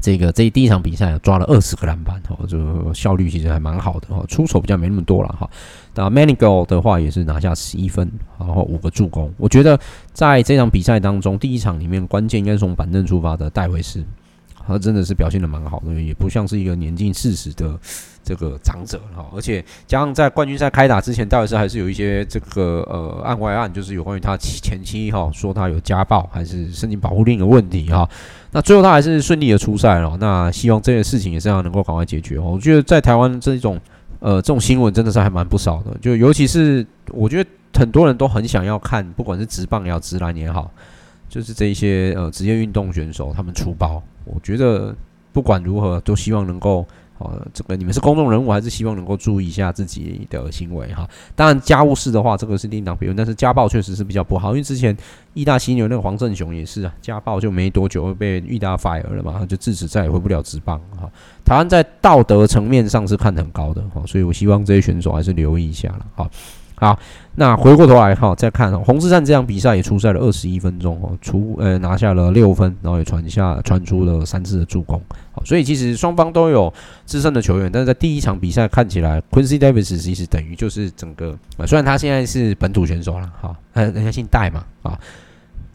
这个这第一场比赛抓了二十个篮板哈，就效率其实还蛮好的哈，出手比较没那么多了哈。那 Manigault 的话也是拿下十一分，然后五个助攻。我觉得在这场比赛当中，第一场里面关键应该是从板凳出发的戴维斯。他真的是表现的蛮好的，也不像是一个年近四十的这个长者哈，而且加上在冠军赛开打之前，戴维斯还是有一些这个呃案外案，就是有关于他前妻哈说他有家暴还是申请保护令的问题哈。那最后他还是顺利的出赛了，那希望这件事情也是要能够赶快解决哦。我觉得在台湾这种呃这种新闻真的是还蛮不少的，就尤其是我觉得很多人都很想要看，不管是直棒也好，直男也好，就是这一些呃职业运动选手他们出包。我觉得不管如何，都希望能够哦，这个你们是公众人物，还是希望能够注意一下自己的行为哈？当然家务事的话，这个是另当别论，但是家暴确实是比较不好，因为之前义大犀牛那个黄振雄也是啊，家暴就没多久被义大 fire 了嘛，就自此再也回不了职棒哈。台湾在道德层面上是看得很高的哈，所以我希望这些选手还是留意一下了哈。好那回过头来哈，再看哦，红丝战这场比赛也出赛了二十一分钟哦，出呃拿下了六分，然后也传下传出了三次的助攻。好，所以其实双方都有资深的球员，但是在第一场比赛看起来，Quincy Davis 其实等于就是整个，虽然他现在是本土选手了，哈，呃，人家姓戴嘛，啊，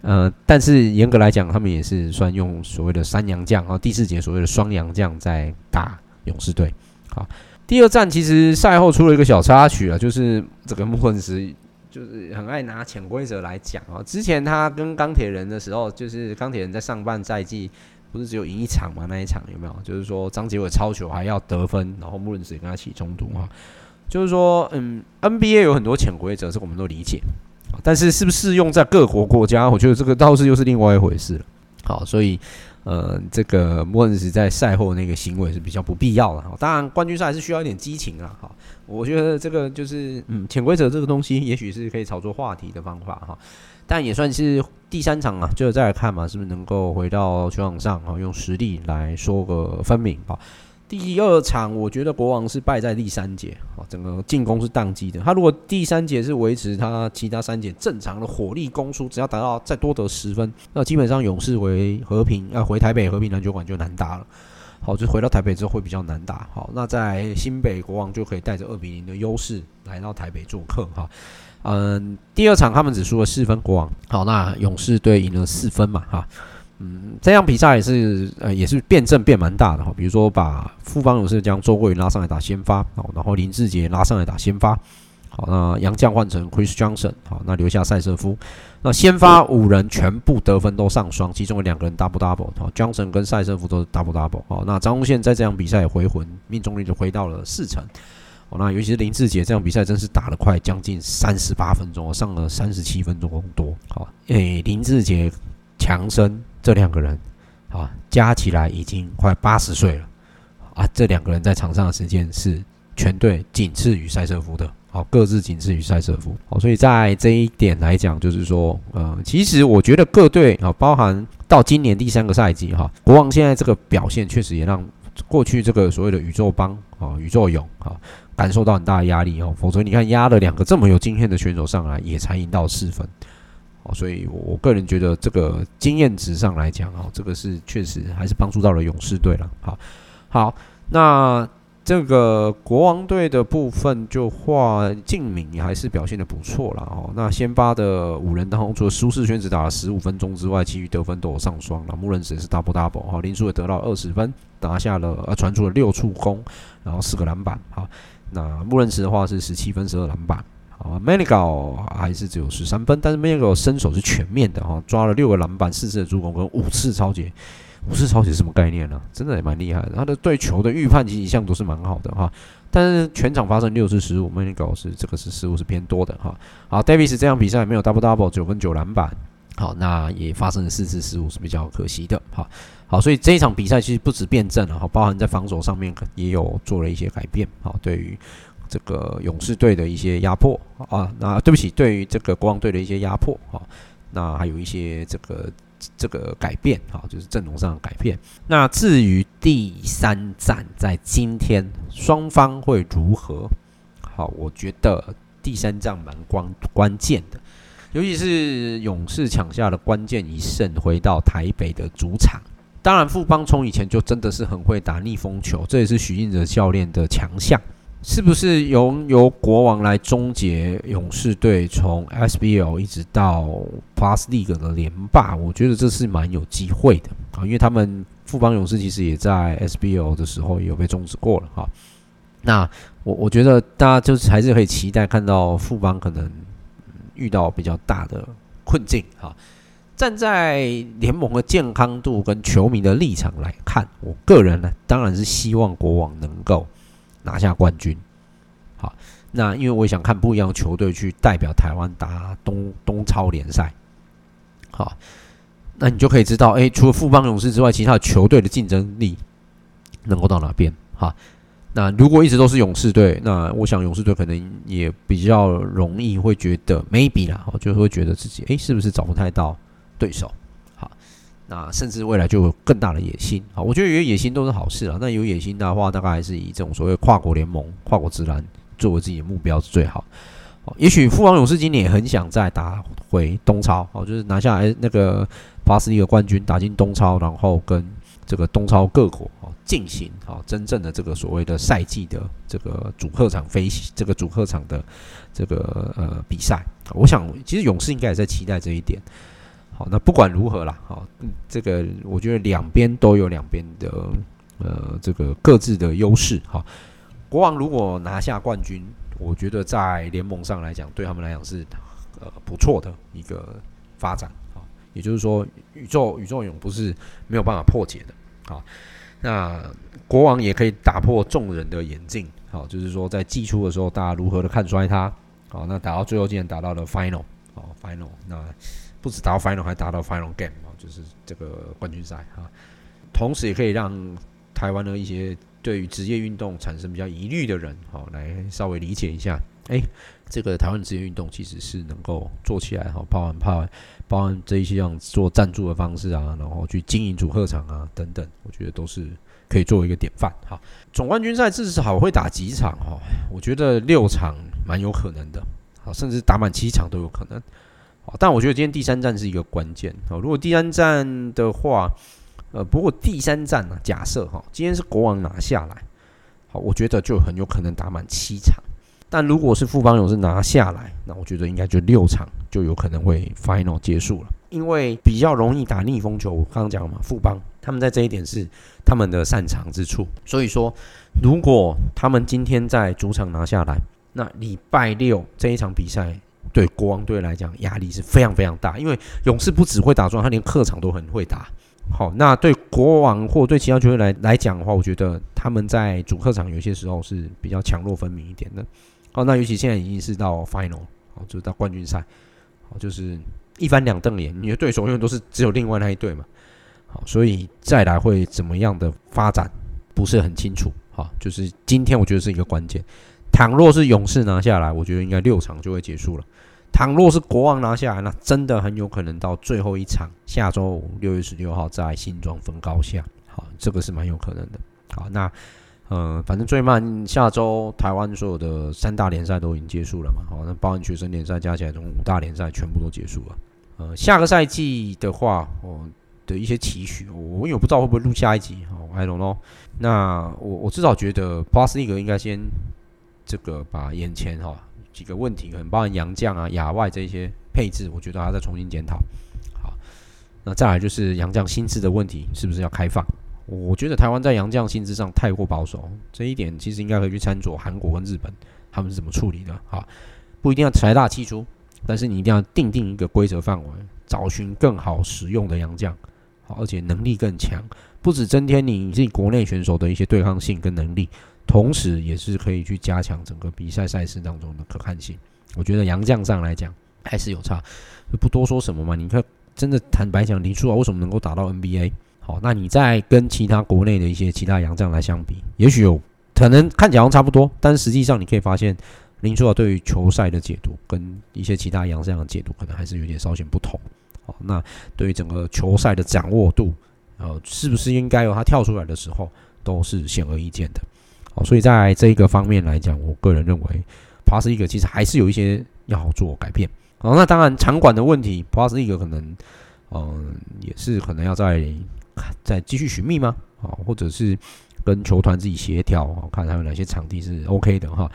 呃，但是严格来讲，他们也是算用所谓的三洋将啊，第四节所谓的双洋将在打勇士队，好。第二站其实赛后出了一个小插曲啊，就是这个穆恩斯就是很爱拿潜规则来讲啊。之前他跟钢铁人的时候，就是钢铁人在上半赛季不是只有赢一场吗？那一场有没有？就是说张杰伟抄球还要得分，然后穆恩斯也跟他起冲突啊。就是说，嗯，NBA 有很多潜规则，这我们都理解，但是是不是适用在各国国家？我觉得这个倒是又是另外一回事了。好，所以。呃，这个莫恩斯在赛后那个行为是比较不必要的哈。当然，冠军赛还是需要一点激情啊。哈，我觉得这个就是嗯，潜规则这个东西，也许是可以炒作话题的方法哈。但也算是第三场啊，就再来看嘛，是不是能够回到球场上啊，用实力来说个分明啊。第二场，我觉得国王是败在第三节，啊，整个进攻是宕机的。他如果第三节是维持他其他三节正常的火力攻速，只要达到再多得十分，那基本上勇士回和平啊，回台北和平篮球馆就难打了。好，就回到台北之后会比较难打。好，那在新北国王就可以带着二比零的优势来到台北做客。哈，嗯，第二场他们只输了四分，国王。好，那勇士队赢了四分嘛，哈。嗯，这样比赛也是呃，也是辩证变蛮大的哈。比如说，把富邦勇士将周桂宇拉上来打先发，好，然后林志杰拉上来打先发，好，那杨将换成 Chris Johnson，好，那留下赛瑟夫，那先发五人全部得分都上双，其中有两个人 double double，好，Johnson 跟赛瑟夫都是 double double，好，那张宗宪在这场比赛回魂，命中率就回到了四成，好，那尤其是林志杰这场比赛真是打了快将近三十八分钟，上了三十七分钟多，好，诶，林志杰强生。这两个人，啊，加起来已经快八十岁了，啊，这两个人在场上的时间是全队仅次于塞瑟夫的，好，各自仅次于塞瑟夫，好，所以在这一点来讲，就是说，呃，其实我觉得各队啊，包含到今年第三个赛季哈，国王现在这个表现确实也让过去这个所谓的宇宙帮啊、宇宙勇啊，感受到很大的压力哦，否则你看压了两个这么有经验的选手上来，也才赢到四分。哦，所以我我个人觉得这个经验值上来讲，哦，这个是确实还是帮助到了勇士队了。好，好，那这个国王队的部分就话，敬敏还是表现得不错了。哦，那先发的五人当中，除了舒适圈只打了十五分钟之外，其余得分都有上双了。穆伦斯也是 double double，哈，林书也得到二十分，拿下了呃传出了六处攻，然后四个篮板。好，那穆伦斯的话是十七分十二篮板。啊 m a n i g a l 还是只有十三分，但是 Manigault 身手是全面的哈，抓了六个篮板、四次助攻跟五次抄截。五次抄截是什么概念呢？真的也蛮厉害的，他的对球的预判其实一向都是蛮好的哈。但是全场发生六次失误 m a n i g a l 是这个是失误是偏多的哈。好，Davis 这场比赛没有 double double，九分九篮板，好，那也发生了四次失误是比较可惜的。好，好，所以这一场比赛其实不止辩证了哈，包含在防守上面也有做了一些改变。好，对于。这个勇士队的一些压迫啊，那对不起，对于这个国王队的一些压迫啊，那还有一些这个这个改变啊，就是阵容上的改变。那至于第三战在今天双方会如何？好，我觉得第三战蛮关关键的，尤其是勇士抢下了关键一胜，回到台北的主场。当然，富邦从以前就真的是很会打逆风球，这也是许晋哲教练的强项。是不是由由国王来终结勇士队从 SBL 一直到 Plus League 的连霸？我觉得这是蛮有机会的啊，因为他们富邦勇士其实也在 SBL 的时候有被终止过了哈。那我我觉得大家就是还是可以期待看到富邦可能遇到比较大的困境哈。站在联盟的健康度跟球迷的立场来看，我个人呢当然是希望国王能够。拿下冠军，好，那因为我想看不一样的球队去代表台湾打东东超联赛，好，那你就可以知道，哎，除了富邦勇士之外，其他的球队的竞争力能够到哪边？哈。那如果一直都是勇士队，那我想勇士队可能也比较容易会觉得 maybe 啦，就会觉得自己诶是不是找不太到对手？那甚至未来就有更大的野心。好，我觉得有野心都是好事啊。那有野心的话，大概还是以这种所谓跨国联盟、跨国直篮作为自己的目标是最好。也许富邦勇士今年也很想再打回东超，哦，就是拿下来那个巴斯利的冠军，打进东超，然后跟这个东超各国。进行啊，真正的这个所谓的赛季的这个主客场飞行，这个主客场的这个呃比赛，我想其实勇士应该也在期待这一点。好，那不管如何啦，好，这个我觉得两边都有两边的呃这个各自的优势。哈，国王如果拿下冠军，我觉得在联盟上来讲，对他们来讲是呃不错的一个发展。啊，也就是说，宇宙宇宙勇不是没有办法破解的。啊。那国王也可以打破众人的眼镜，好，就是说在季初的时候，大家如何的看衰他，好，那打到最后竟然打到了 final，好 final，那不止打到 final，还打到 final game，啊，就是这个冠军赛啊，同时也可以让台湾的一些对于职业运动产生比较疑虑的人，好，来稍微理解一下，哎，这个台湾职业运动其实是能够做起来，好，包含包含包含这一些样做赞助的方式啊，然后去经营主客场啊等等，我觉得都是可以作为一个典范。好，总冠军赛至少会打几场哈？我觉得六场蛮有可能的，好，甚至打满七场都有可能。但我觉得今天第三战是一个关键。好，如果第三战的话，呃，不过第三战呢，假设哈，今天是国王拿下来，好，我觉得就很有可能打满七场。但如果是富邦勇士拿下来，那我觉得应该就六场就有可能会 final 结束了，因为比较容易打逆风球。我刚刚讲了嘛，富邦他们在这一点是他们的擅长之处。所以说，如果他们今天在主场拿下来，那礼拜六这一场比赛对国王队来讲压力是非常非常大，因为勇士不只会打中，他连客场都很会打。好，那对国王或对其他球队来来讲的话，我觉得他们在主客场有些时候是比较强弱分明一点的。好，那尤其现在已经是到 final，好，就是到冠军赛，好，就是一翻两瞪眼，你的对手永远都是只有另外那一队嘛，好，所以再来会怎么样的发展不是很清楚，好，就是今天我觉得是一个关键。倘若是勇士拿下来，我觉得应该六场就会结束了；倘若是国王拿下来，那真的很有可能到最后一场，下周五六月十六号在新庄分高下，好，这个是蛮有可能的。好，那。呃，反正最慢下周台湾所有的三大联赛都已经结束了嘛，好，那包含学生联赛加起来，总共五大联赛全部都结束了。呃，下个赛季的话，我的一些期许，我也不知道会不会录下一集，好，I don't know。那我我至少觉得 Plus League 应该先这个把眼前哈几个问题，很包含洋将啊、亚外这些配置，我觉得还要再重新检讨。好，那再来就是洋将薪资的问题，是不是要开放？我觉得台湾在洋将薪资上太过保守，这一点其实应该可以去参照韩国跟日本他们是怎么处理的。哈，不一定要财大气粗，但是你一定要定定一个规则范围，找寻更好使用的洋将，好，而且能力更强，不止增添你自己国内选手的一些对抗性跟能力，同时也是可以去加强整个比赛赛事当中的可看性。我觉得洋将上来讲还是有差，就不多说什么嘛。你看，真的坦白讲，林书豪为什么能够打到 NBA？好，那你再跟其他国内的一些其他洋将来相比，也许有可能看起来差不多，但实际上你可以发现，林书豪对于球赛的解读跟一些其他洋将的解读可能还是有点稍显不同。好，那对于整个球赛的掌握度，呃，是不是应该有他跳出来的时候，都是显而易见的。好，所以在这一个方面来讲，我个人认为，Plus One 其实还是有一些要做改变。好，那当然场馆的问题，Plus One 可能，嗯、也是可能要在。再继续寻觅吗？啊，或者是跟球团自己协调，看还有哪些场地是 OK 的哈。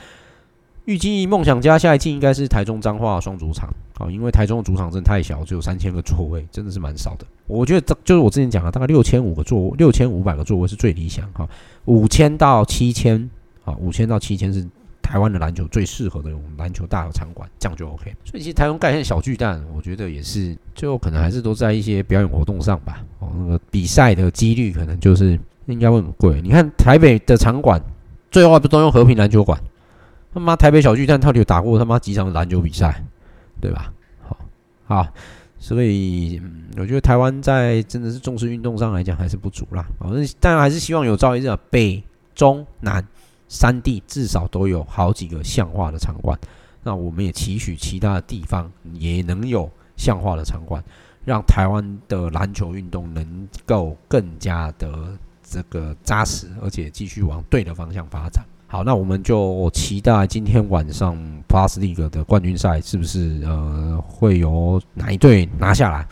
预计梦想家下一季应该是台中彰化双主场啊，因为台中的主场真的太小，只有三千个座位，真的是蛮少的。我觉得这就是我之前讲的，大概六千五个座，六千五百个座位是最理想哈。五千到七千啊，五千到七千是。台湾的篮球最适合的用篮球大的场馆，这样就 OK。所以其实台湾盖现小巨蛋，我觉得也是最后可能还是都在一些表演活动上吧。哦，那个比赛的几率可能就是应该会很贵。你看台北的场馆，最后还不都用和平篮球馆？他妈台北小巨蛋到底有打过他妈几场篮球比赛，对吧？好，好，所以嗯我觉得台湾在真的是重视运动上来讲还是不足啦。反正当然还是希望有朝一日啊、北。中南三地至少都有好几个像化的场馆。那我们也期许其他的地方也能有像化的场馆，让台湾的篮球运动能够更加的这个扎实，而且继续往对的方向发展。好，那我们就期待今天晚上 Plus League 的冠军赛是不是呃会由哪一队拿下来？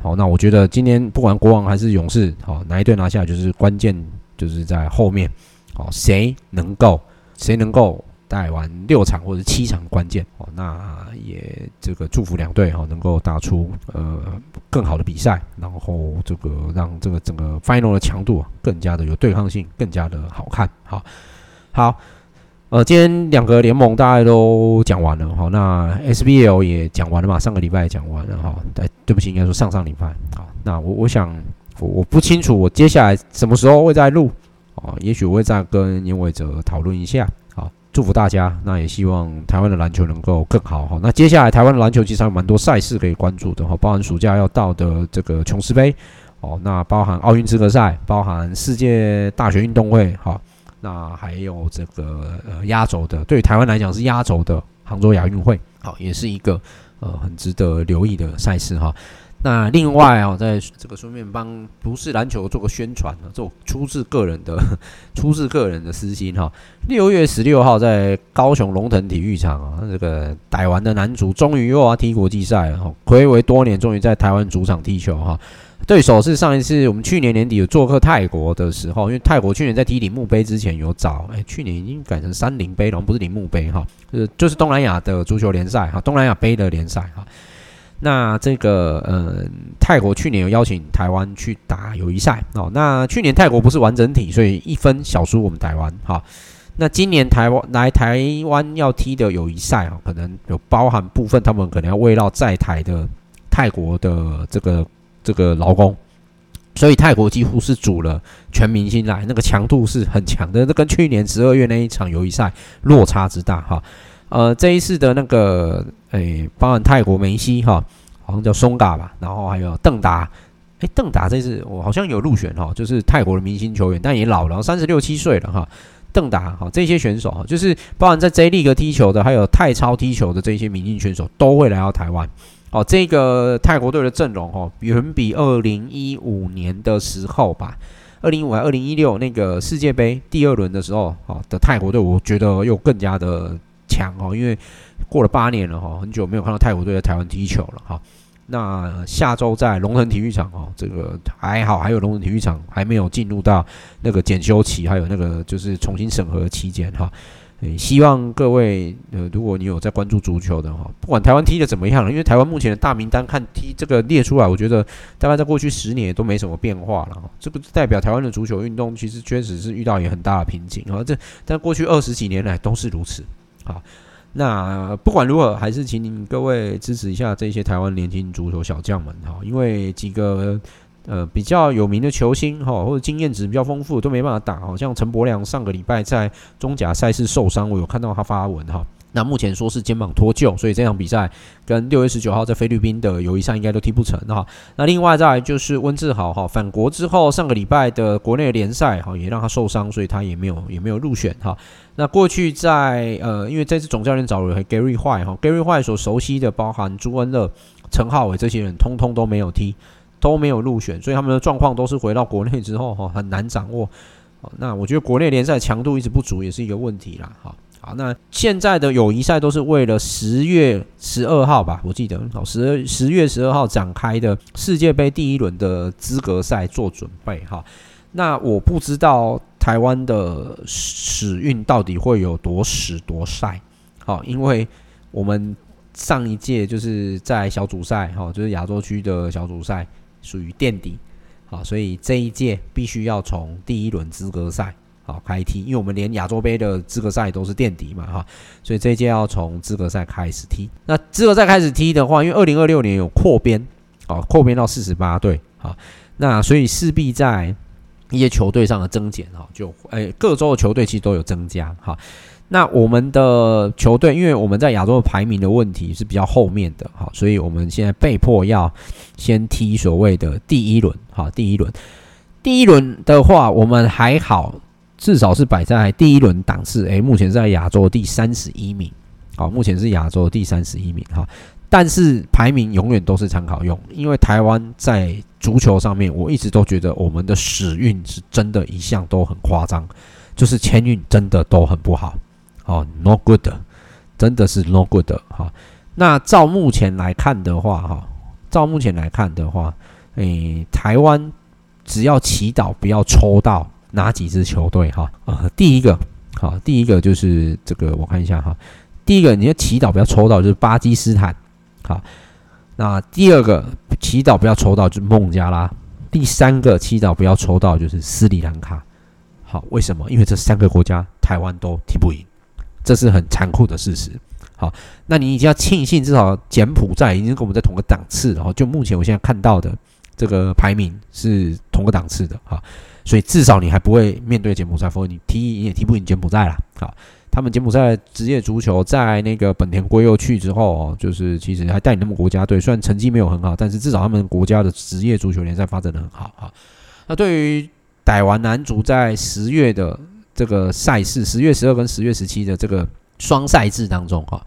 好，那我觉得今天不管国王还是勇士，好哪一队拿下来就是关键，就是在后面，好谁能够谁能够。带完六场或者七场关键哦，那也这个祝福两队哈能够打出呃更好的比赛，然后这个让这个整个 final 的强度更加的有对抗性，更加的好看。好，好，呃，今天两个联盟大概都讲完了哈，那 SBL 也讲完了嘛，上个礼拜也讲完了哈，对，对不起，应该说上上礼拜。好，那我我想我我不清楚我接下来什么时候会再录啊，也许我会再跟严伟哲讨论一下。祝福大家，那也希望台湾的篮球能够更好哈。那接下来台湾的篮球其实还有蛮多赛事可以关注的哈，包含暑假要到的这个琼斯杯哦，那包含奥运资格赛，包含世界大学运动会哈，那还有这个呃压轴的，对于台湾来讲是压轴的杭州亚运会，好，也是一个呃很值得留意的赛事哈。那另外啊，在这个顺便帮不是篮球做个宣传呢，做出自个人的 出自个人的私心哈。六月十六号在高雄龙腾体育场啊，这个台湾的男足终于又要踢国际赛了哈，睽违多年终于在台湾主场踢球哈。对手是上一次我们去年年底有做客泰国的时候，因为泰国去年在踢铃木杯之前有找，哎，去年已经改成三菱杯了，不是铃木杯哈，就是就是东南亚的足球联赛哈，东南亚杯的联赛哈。那这个呃，泰国去年有邀请台湾去打友谊赛哦。那去年泰国不是完整体，所以一分小输我们台湾哈。那今年台湾来台湾要踢的友谊赛哈，可能有包含部分他们可能要围绕在台的泰国的这个这个劳工，所以泰国几乎是组了全明星来，那个强度是很强的，那跟去年十二月那一场友谊赛落差之大哈。呃，这一次的那个。诶，包含泰国梅西哈，好像叫松嘎吧，然后还有邓达，诶，邓达这次我好像有入选哈，就是泰国的明星球员，但也老了，三十六七岁了哈。邓达哈，这些选手哈，就是包含在 J League 踢球的，还有泰超踢球的这些明星选手都会来到台湾。哦，这个泰国队的阵容哦，远比二零一五年的时候吧，二零一五还二零一六那个世界杯第二轮的时候哦的泰国队，我觉得又更加的强哦，因为。过了八年了哈，很久没有看到泰国队在台湾踢球了哈。那下周在龙腾体育场哦，这个还好，还有龙腾体育场还没有进入到那个检修期，还有那个就是重新审核期间哈。希望各位呃，如果你有在关注足球的哈，不管台湾踢的怎么样，因为台湾目前的大名单看踢这个列出来，我觉得大概在过去十年都没什么变化了哈。这不代表台湾的足球运动其实确实是遇到也很大的瓶颈啊。这但过去二十几年来都是如此啊。那不管如何，还是请您各位支持一下这些台湾年轻足球小将们哈，因为几个呃比较有名的球星哈，或者经验值比较丰富都没办法打，好像陈柏良上个礼拜在中甲赛事受伤，我有看到他发文哈。那目前说是肩膀脱臼，所以这场比赛跟六月十九号在菲律宾的友谊赛应该都踢不成哈。那另外再来就是温志豪哈，返国之后上个礼拜的国内联赛哈也让他受伤，所以他也没有也没有入选哈。那过去在呃，因为这次总教练找了 Gary 坏哈，Gary 坏所熟悉的包含朱恩乐、陈浩伟这些人，通通都没有踢，都没有入选，所以他们的状况都是回到国内之后哈很难掌握。那我觉得国内联赛强度一直不足也是一个问题啦哈。好，那现在的友谊赛都是为了十月十二号吧，我记得好，十十月十二号展开的世界杯第一轮的资格赛做准备哈。那我不知道台湾的时运到底会有多屎多晒，好，因为我们上一届就是在小组赛哈，就是亚洲区的小组赛属于垫底，好，所以这一届必须要从第一轮资格赛。好，开踢，因为我们连亚洲杯的资格赛都是垫底嘛，哈，所以这一届要从资格赛开始踢。那资格赛开始踢的话，因为二零二六年有扩编，啊，扩编到四十八队，啊，那所以势必在一些球队上的增减，哈，就，诶，各州的球队其实都有增加，哈。那我们的球队，因为我们在亚洲的排名的问题是比较后面的，哈，所以我们现在被迫要先踢所谓的第一轮，哈，第一轮，第一轮的话，我们还好。至少是摆在第一轮档次，诶，目前在亚洲第三十一名，好，目前是亚洲第三十一名哈。但是排名永远都是参考用，因为台湾在足球上面，我一直都觉得我们的史运是真的一向都很夸张，就是签运真的都很不好，哦，no good，真的是 no good 哈。那照目前来看的话，哈，照目前来看的话，诶，台湾只要祈祷不要抽到哪几支球队哈，呃，第一个，好，第一个就是这个，我看一下哈，第一个你要祈祷不要抽到就是巴基斯坦。好，那第二个祈祷不要抽到就是孟加拉，第三个祈祷不要抽到就是斯里兰卡。好，为什么？因为这三个国家台湾都踢不赢，这是很残酷的事实。好，那你已经要庆幸，至少柬埔寨已经跟我们在同个档次，然后就目前我现在看到的这个排名是同个档次的。哈，所以至少你还不会面对柬埔寨，否则你踢也踢不赢柬埔寨啦。好。他们柬埔寨职业足球在那个本田圭佑去之后哦，就是其实还带领他们国家队，虽然成绩没有很好，但是至少他们国家的职业足球联赛发展得很好哈。那对于台湾男足在十月的这个赛事，十月十二跟十月十七的这个双赛制当中哈，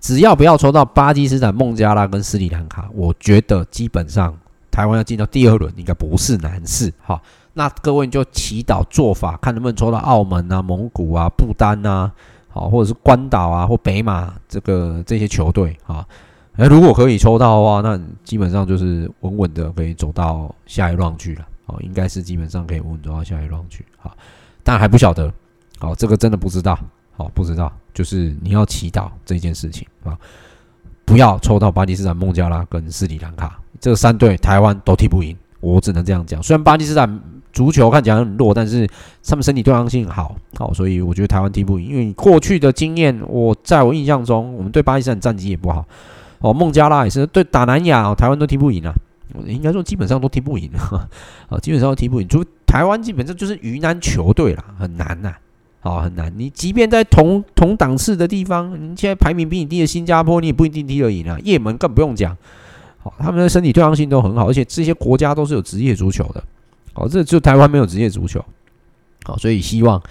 只要不要抽到巴基斯坦、孟加拉跟斯里兰卡，我觉得基本上台湾要进到第二轮应该不是难事哈。那各位就祈祷做法，看能不能抽到澳门啊、蒙古啊、不丹啊，好，或者是关岛啊或北马这个这些球队啊。哎，如果可以抽到的话，那基本上就是稳稳的可以走到下一轮去了。哦，应该是基本上可以稳稳走到下一轮去。好，但还不晓得。好，这个真的不知道。好，不知道，就是你要祈祷这件事情啊，不要抽到巴基斯坦、孟加拉跟斯里兰卡这三队，台湾都踢不赢。我只能这样讲。虽然巴基斯坦。足球看起来很弱，但是他们身体对抗性好，好，所以我觉得台湾踢不赢。因为过去的经验，我在我印象中，我们对巴基斯坦战绩也不好。哦，孟加拉也是对打南亚，台湾都踢不赢啊。应该说基本上都踢不赢啊，基本上都踢不赢。就台湾基本上就是鱼腩球队啦，很难呐，好，很难。你即便在同同档次的地方，你现在排名比你低的新加坡，你也不一定踢得赢啊。也门更不用讲，好，他们的身体对抗性都很好，而且这些国家都是有职业足球的。好，这就台湾没有职业足球，好，所以希望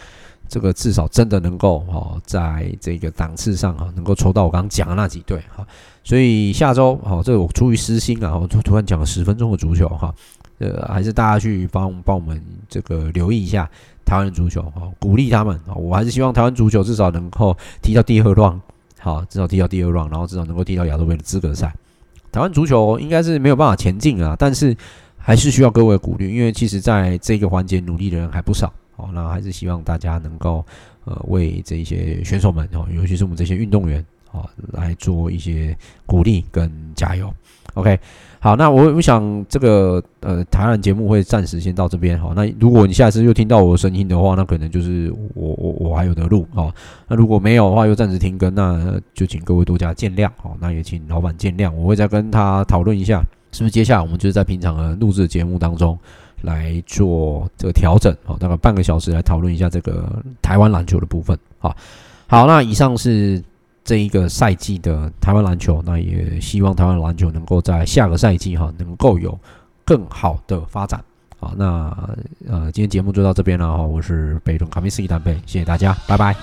这个至少真的能够哦，在这个档次上啊，能够抽到我刚刚讲的那几队哈。所以下周好，这我出于私心啊，我就突然讲了十分钟的足球哈，呃，还是大家去帮帮我们这个留意一下台湾足球哈，鼓励他们啊，我还是希望台湾足球至少能够踢到第二轮好，至少踢到第二轮然后至少能够踢到亚洲杯的资格赛。台湾足球应该是没有办法前进啊，但是。还是需要各位鼓励，因为其实在这个环节努力的人还不少，好，那还是希望大家能够呃为这些选手们哦，尤其是我们这些运动员啊，来做一些鼓励跟加油。OK，好，那我我想这个呃台湾节目会暂时先到这边好，那如果你下次又听到我的声音的话，那可能就是我我我还有得录哦。那如果没有的话，又暂时停更，那就请各位多加见谅好，那也请老板见谅，我会再跟他讨论一下。是不是接下来我们就是在平常的录制节目当中来做这个调整？好，大概半个小时来讨论一下这个台湾篮球的部分。好，好，那以上是这一个赛季的台湾篮球，那也希望台湾篮球能够在下个赛季哈能够有更好的发展。好，那呃今天节目就到这边了哈，我是北中卡米斯基丹贝，谢谢大家，拜拜。